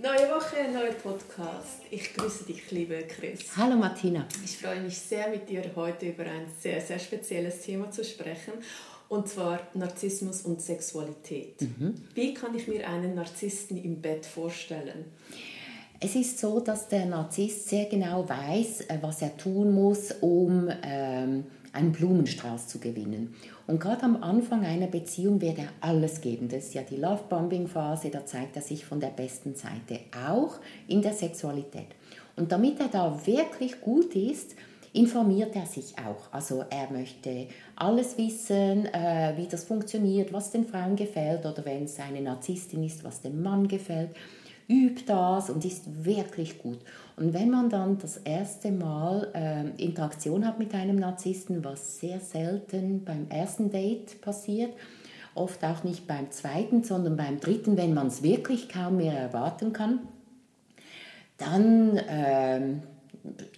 Neue Woche, neuer Podcast. Ich grüße dich, liebe Chris. Hallo Martina. Ich freue mich sehr, mit dir heute über ein sehr, sehr spezielles Thema zu sprechen. Und zwar Narzissmus und Sexualität. Mhm. Wie kann ich mir einen Narzissten im Bett vorstellen? Es ist so, dass der Narzisst sehr genau weiß, äh, was er tun muss, um ähm, einen Blumenstrauß zu gewinnen. Und gerade am Anfang einer Beziehung wird er alles geben. Das ist ja die Love-Bombing-Phase, da zeigt er sich von der besten Seite, auch in der Sexualität. Und damit er da wirklich gut ist, informiert er sich auch. Also er möchte alles wissen, äh, wie das funktioniert, was den Frauen gefällt oder wenn es eine Narzisstin ist, was dem Mann gefällt übt das und ist wirklich gut. Und wenn man dann das erste Mal äh, Interaktion hat mit einem Narzissten, was sehr selten beim ersten Date passiert, oft auch nicht beim zweiten, sondern beim dritten, wenn man es wirklich kaum mehr erwarten kann, dann äh,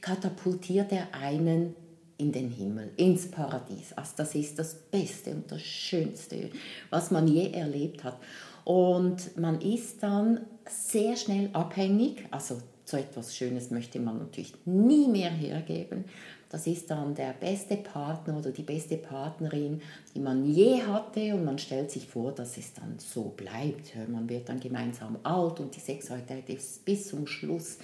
katapultiert er einen in den Himmel, ins Paradies. Also das ist das Beste und das Schönste, was man je erlebt hat. Und man ist dann sehr schnell abhängig, also so etwas Schönes möchte man natürlich nie mehr hergeben. Das ist dann der beste Partner oder die beste Partnerin, die man je hatte und man stellt sich vor, dass es dann so bleibt. Man wird dann gemeinsam alt und die Sexualität ist bis zum Schluss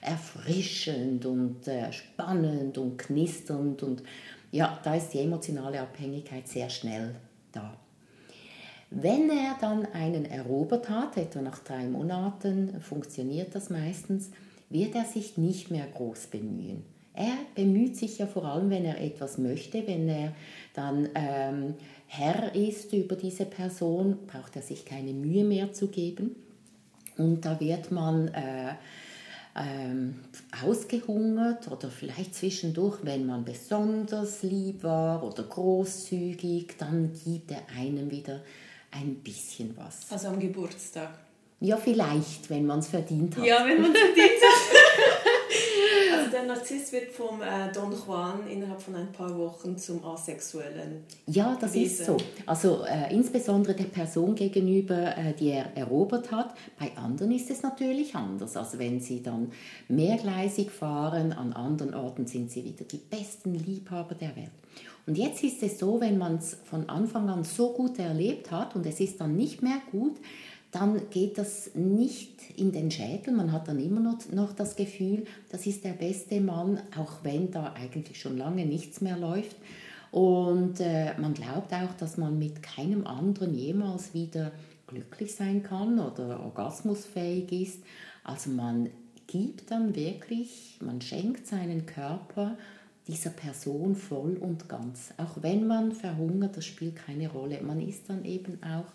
erfrischend und äh, spannend und knisternd und ja, da ist die emotionale Abhängigkeit sehr schnell da. Wenn er dann einen erobert hat, etwa nach drei Monaten funktioniert das meistens, wird er sich nicht mehr groß bemühen. Er bemüht sich ja vor allem, wenn er etwas möchte, wenn er dann ähm, Herr ist über diese Person, braucht er sich keine Mühe mehr zu geben. Und da wird man äh, ähm, ausgehungert oder vielleicht zwischendurch, wenn man besonders lieb war oder großzügig, dann gibt er einem wieder ein bisschen was. Also am Geburtstag? Ja, vielleicht, wenn man es verdient hat. Ja, wenn man es verdient hat. Also der Narzisst wird vom äh, Don Juan innerhalb von ein paar Wochen zum Asexuellen. Ja, das Wesen. ist so. Also äh, insbesondere der Person gegenüber, äh, die er erobert hat. Bei anderen ist es natürlich anders. Also wenn sie dann mehrgleisig fahren, an anderen Orten sind sie wieder die besten Liebhaber der Welt. Und jetzt ist es so, wenn man es von Anfang an so gut erlebt hat und es ist dann nicht mehr gut, dann geht das nicht in den Schädel. Man hat dann immer noch, das Gefühl, das ist der beste Mann, auch wenn da eigentlich schon lange nichts mehr läuft. Und äh, man glaubt auch, dass man mit keinem anderen jemals wieder glücklich sein kann oder orgasmusfähig ist. Also man gibt dann wirklich, man schenkt seinen Körper dieser Person voll und ganz. Auch wenn man verhungert, das spielt keine Rolle. Man ist dann eben auch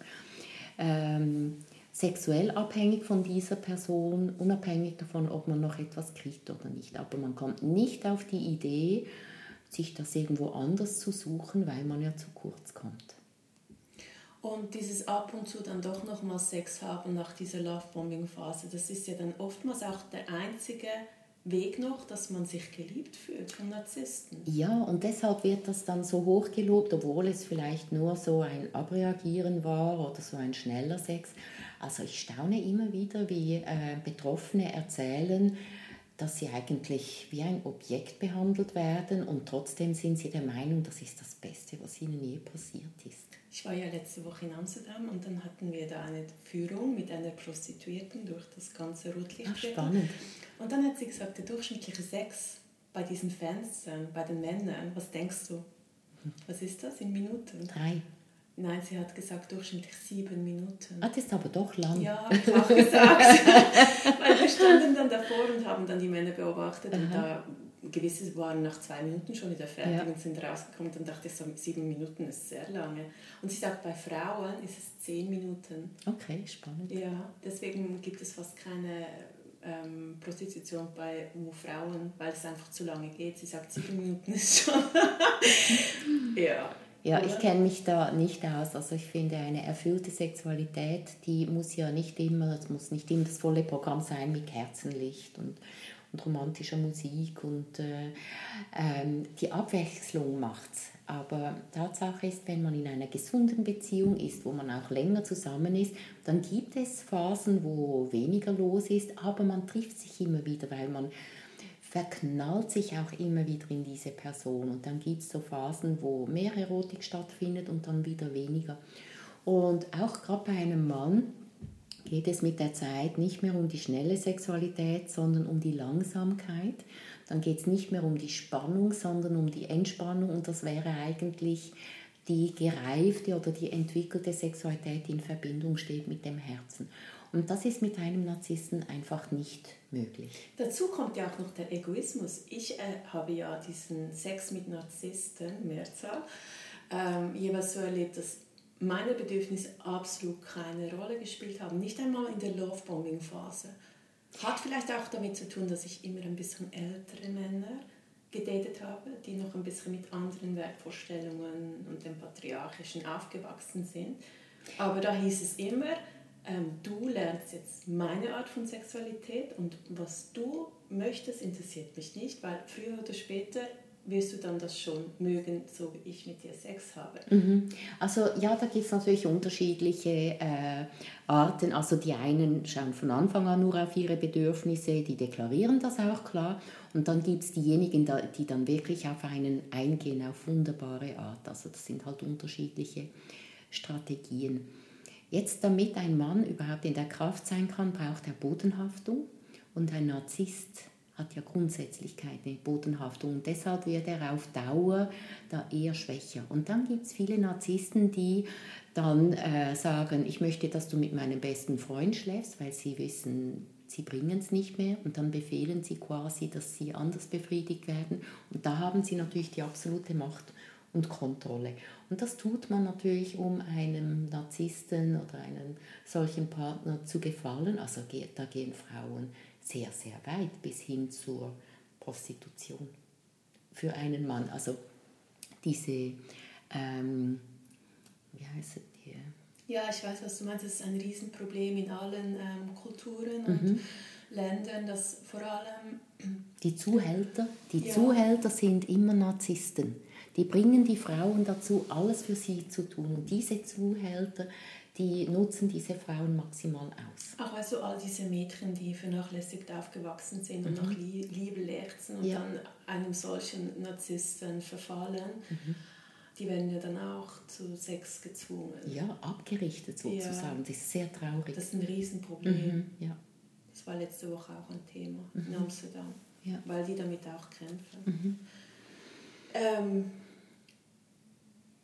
ähm, sexuell abhängig von dieser Person, unabhängig davon, ob man noch etwas kriegt oder nicht. Aber man kommt nicht auf die Idee, sich das irgendwo anders zu suchen, weil man ja zu kurz kommt. Und dieses ab und zu dann doch nochmal Sex haben nach dieser Lovebombing-Phase, das ist ja dann oftmals auch der einzige Weg noch, dass man sich geliebt fühlt von Narzissten. Ja, und deshalb wird das dann so hochgelobt, obwohl es vielleicht nur so ein Abreagieren war oder so ein schneller Sex. Also ich staune immer wieder, wie äh, Betroffene erzählen, dass sie eigentlich wie ein Objekt behandelt werden und trotzdem sind sie der Meinung, das ist das Beste, was ihnen je passiert ist. Ich war ja letzte Woche in Amsterdam und dann hatten wir da eine Führung mit einer Prostituierten durch das ganze Rotlichtviertel. spannend. Und dann hat sie gesagt, der durchschnittliche Sex bei diesen Fenstern, bei den Männern, was denkst du? Was ist das in Minuten? Drei. Nein, sie hat gesagt durchschnittlich sieben Minuten. Ah, das ist aber doch lang. Ja, habe ich auch gesagt. Weil wir standen dann davor und haben dann die Männer beobachtet Aha. und da gewisse waren nach zwei Minuten schon wieder fertig ja. und sind rausgekommen. Dann dachte ich so, sieben Minuten ist sehr lange. Und sie sagt, bei Frauen ist es zehn Minuten. Okay, spannend. Ja, deswegen gibt es fast keine ähm, Prostitution bei Frauen, weil es einfach zu lange geht. Sie sagt, sieben Minuten ist schon. ja. Ja, ich kenne mich da nicht aus. Also ich finde, eine erfüllte Sexualität, die muss ja nicht immer, es muss nicht immer das volle Programm sein mit Kerzenlicht und, und romantischer Musik und äh, ähm, die Abwechslung macht's. Aber Tatsache ist, wenn man in einer gesunden Beziehung ist, wo man auch länger zusammen ist, dann gibt es Phasen, wo weniger los ist, aber man trifft sich immer wieder, weil man verknallt sich auch immer wieder in diese Person. Und dann gibt es so Phasen, wo mehr Erotik stattfindet und dann wieder weniger. Und auch gerade bei einem Mann geht es mit der Zeit nicht mehr um die schnelle Sexualität, sondern um die Langsamkeit. Dann geht es nicht mehr um die Spannung, sondern um die Entspannung. Und das wäre eigentlich die gereifte oder die entwickelte Sexualität, die in Verbindung steht mit dem Herzen. Und das ist mit einem Narzissten einfach nicht möglich. Dazu kommt ja auch noch der Egoismus. Ich äh, habe ja diesen Sex mit Narzissten, Mehrzahl, ähm, jeweils so erlebt, dass meine Bedürfnisse absolut keine Rolle gespielt haben. Nicht einmal in der Lovebombing-Phase. Hat vielleicht auch damit zu tun, dass ich immer ein bisschen ältere Männer gedatet habe, die noch ein bisschen mit anderen Wertvorstellungen und dem Patriarchischen aufgewachsen sind. Aber da hieß es immer, ähm, du lernst jetzt meine Art von Sexualität und was du möchtest, interessiert mich nicht, weil früher oder später wirst du dann das schon mögen, so wie ich mit dir Sex habe. Mhm. Also ja, da gibt es natürlich unterschiedliche äh, Arten. Also die einen schauen von Anfang an nur auf ihre Bedürfnisse, die deklarieren das auch klar. Und dann gibt es diejenigen, die dann wirklich auf einen eingehen, auf wunderbare Art. Also das sind halt unterschiedliche Strategien. Jetzt, damit ein Mann überhaupt in der Kraft sein kann, braucht er Bodenhaftung und ein Narzisst hat ja grundsätzlich keine Bodenhaftung und deshalb wird er auf Dauer da eher schwächer. Und dann gibt es viele Narzissten, die dann äh, sagen, ich möchte, dass du mit meinem besten Freund schläfst, weil sie wissen, sie bringen es nicht mehr und dann befehlen sie quasi, dass sie anders befriedigt werden. Und da haben sie natürlich die absolute Macht und Kontrolle. Und das tut man natürlich, um einem Narzissten oder einem solchen Partner zu gefallen. Also da gehen Frauen sehr, sehr weit bis hin zur Prostitution für einen Mann. Also diese, ähm, wie heißt die? Ja, ich weiß, was du meinst. Das ist ein Riesenproblem in allen ähm, Kulturen und mhm. Ländern, dass vor allem... Die Zuhälter, die ja. Zuhälter sind immer Narzissten. Die bringen die Frauen dazu, alles für sie zu tun. Und diese Zuhälter, die nutzen diese Frauen maximal aus. Auch also all diese Mädchen, die vernachlässigt aufgewachsen sind und mhm. nach Liebe lechzen und ja. dann einem solchen Narzissten verfallen. Mhm. Die werden ja dann auch zu Sex gezwungen. Ja, abgerichtet sozusagen. Ja. Das ist sehr traurig. Das ist ein Riesenproblem. Mhm. Ja. Das war letzte Woche auch ein Thema in mhm. Amsterdam, ja. weil die damit auch kämpfen. Mhm. Ähm,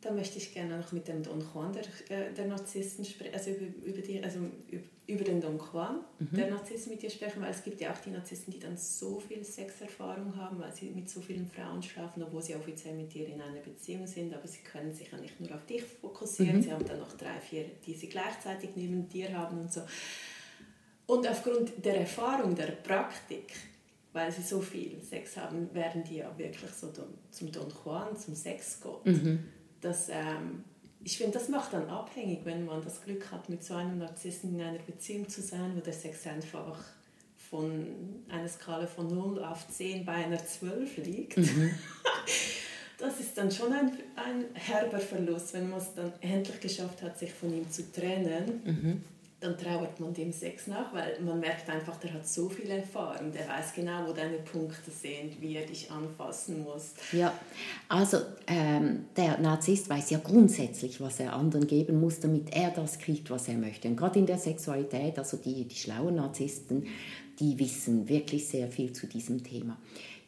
da möchte ich gerne noch mit dem Don Juan der, äh, der Narzissten sprechen, also über, über, die, also über den Don Juan mhm. der Narzissten mit dir sprechen, weil es gibt ja auch die Narzissten, die dann so viel Sexerfahrung haben, weil sie mit so vielen Frauen schlafen, obwohl sie offiziell mit dir in einer Beziehung sind, aber sie können sich ja nicht nur auf dich fokussieren, mhm. sie haben dann noch drei, vier, die sie gleichzeitig neben dir haben und so. Und aufgrund der Erfahrung, der Praktik, weil sie so viel Sex haben, werden die ja wirklich so zum Don Juan, zum Sexgott. Mhm das, ähm, ich finde, das macht dann abhängig, wenn man das Glück hat, mit so einem Narzissten in einer Beziehung zu sein, wo der Sex einfach von einer Skala von 0 auf 10 bei einer 12 liegt. Mhm. Das ist dann schon ein, ein herber Verlust, wenn man es dann endlich geschafft hat, sich von ihm zu trennen. Mhm dann trauert man dem Sex nach, weil man merkt einfach, der hat so viel Erfahrung, der weiß genau, wo deine Punkte sind, wie er dich anfassen muss. Ja, also ähm, der Narzisst weiß ja grundsätzlich, was er anderen geben muss, damit er das kriegt, was er möchte. Und gerade in der Sexualität, also die, die schlauen Narzissten, die wissen wirklich sehr viel zu diesem Thema.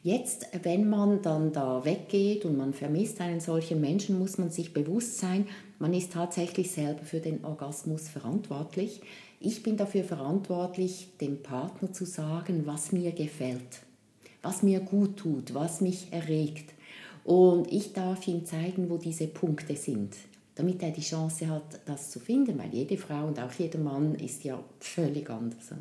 Jetzt, wenn man dann da weggeht und man vermisst einen solchen Menschen, muss man sich bewusst sein, man ist tatsächlich selber für den Orgasmus verantwortlich. Ich bin dafür verantwortlich, dem Partner zu sagen, was mir gefällt, was mir gut tut, was mich erregt. Und ich darf ihm zeigen, wo diese Punkte sind, damit er die Chance hat, das zu finden, weil jede Frau und auch jeder Mann ist ja völlig anders.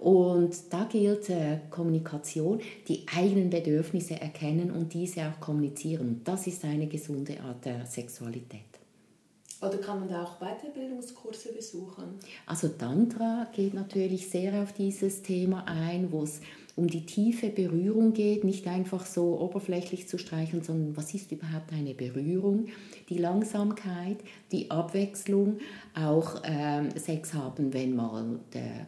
Und da gilt äh, Kommunikation, die eigenen Bedürfnisse erkennen und diese auch kommunizieren. Das ist eine gesunde Art der Sexualität. Oder kann man da auch Weiterbildungskurse besuchen? Also Tantra geht natürlich sehr auf dieses Thema ein, wo es um die tiefe Berührung geht, nicht einfach so oberflächlich zu streicheln, sondern was ist überhaupt eine Berührung, die Langsamkeit, die Abwechslung, auch äh, Sex haben, wenn mal der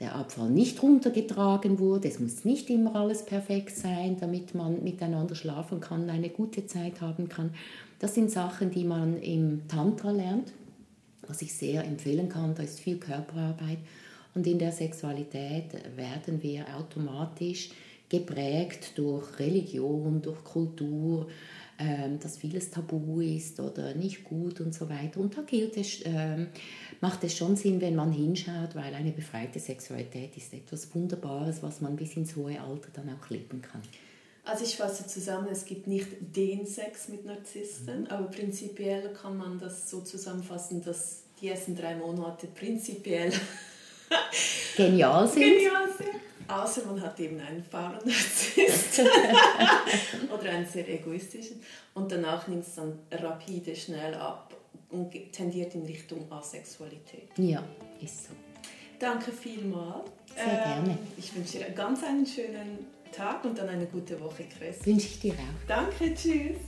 der Abfall nicht runtergetragen wurde. Es muss nicht immer alles perfekt sein, damit man miteinander schlafen kann, eine gute Zeit haben kann. Das sind Sachen, die man im Tantra lernt, was ich sehr empfehlen kann. Da ist viel Körperarbeit. Und in der Sexualität werden wir automatisch geprägt durch Religion, durch Kultur, dass vieles tabu ist oder nicht gut und so weiter. Und da gilt es, ähm, macht es schon Sinn, wenn man hinschaut, weil eine befreite Sexualität ist etwas Wunderbares, was man bis ins hohe Alter dann auch leben kann. Also ich fasse zusammen, es gibt nicht den Sex mit Narzissten, mhm. aber prinzipiell kann man das so zusammenfassen, dass die ersten drei Monate prinzipiell genial sind. Genial sind. Außer man hat eben einen Narzisst oder einen sehr egoistischen und danach nimmt es dann rapide schnell ab und tendiert in Richtung Asexualität. Ja, ist so. Danke vielmals. Sehr ähm, gerne. Ich wünsche dir ganz einen schönen Tag und dann eine gute Woche, Chris. Wünsche ich dir auch. Danke, tschüss.